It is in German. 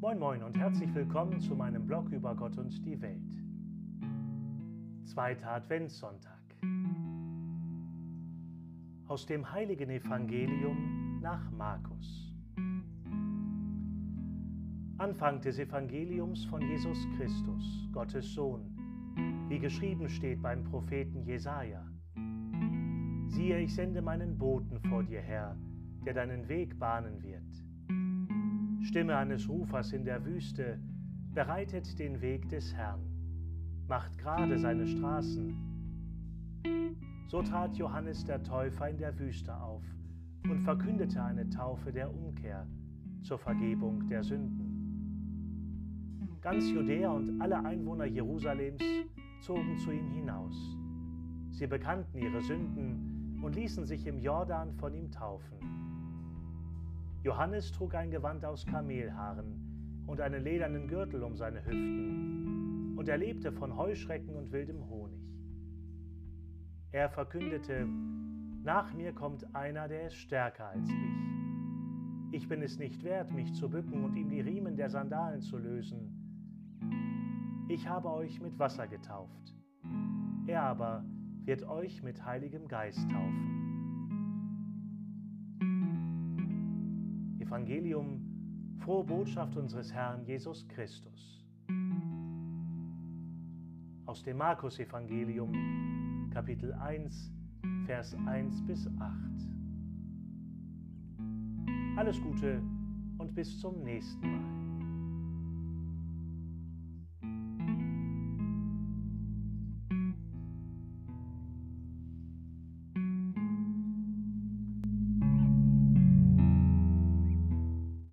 Moin Moin und herzlich willkommen zu meinem Blog über Gott und die Welt. Zweiter Adventssonntag. Aus dem heiligen Evangelium nach Markus. Anfang des Evangeliums von Jesus Christus, Gottes Sohn, wie geschrieben steht beim Propheten Jesaja. Siehe, ich sende meinen Boten vor dir her, der deinen Weg bahnen wird. Stimme eines Rufers in der Wüste, bereitet den Weg des Herrn, macht gerade seine Straßen. So trat Johannes der Täufer in der Wüste auf und verkündete eine Taufe der Umkehr zur Vergebung der Sünden. Ganz Judäa und alle Einwohner Jerusalems zogen zu ihm hinaus. Sie bekannten ihre Sünden und ließen sich im Jordan von ihm taufen. Johannes trug ein Gewand aus Kamelhaaren und einen ledernen Gürtel um seine Hüften, und er lebte von Heuschrecken und wildem Honig. Er verkündete, nach mir kommt einer, der ist stärker als ich. Ich bin es nicht wert, mich zu bücken und ihm die Riemen der Sandalen zu lösen. Ich habe euch mit Wasser getauft. Er aber wird euch mit Heiligem Geist taufen. Evangelium, frohe Botschaft unseres Herrn Jesus Christus. Aus dem Markus Evangelium, Kapitel 1, Vers 1 bis 8. Alles Gute und bis zum nächsten Mal.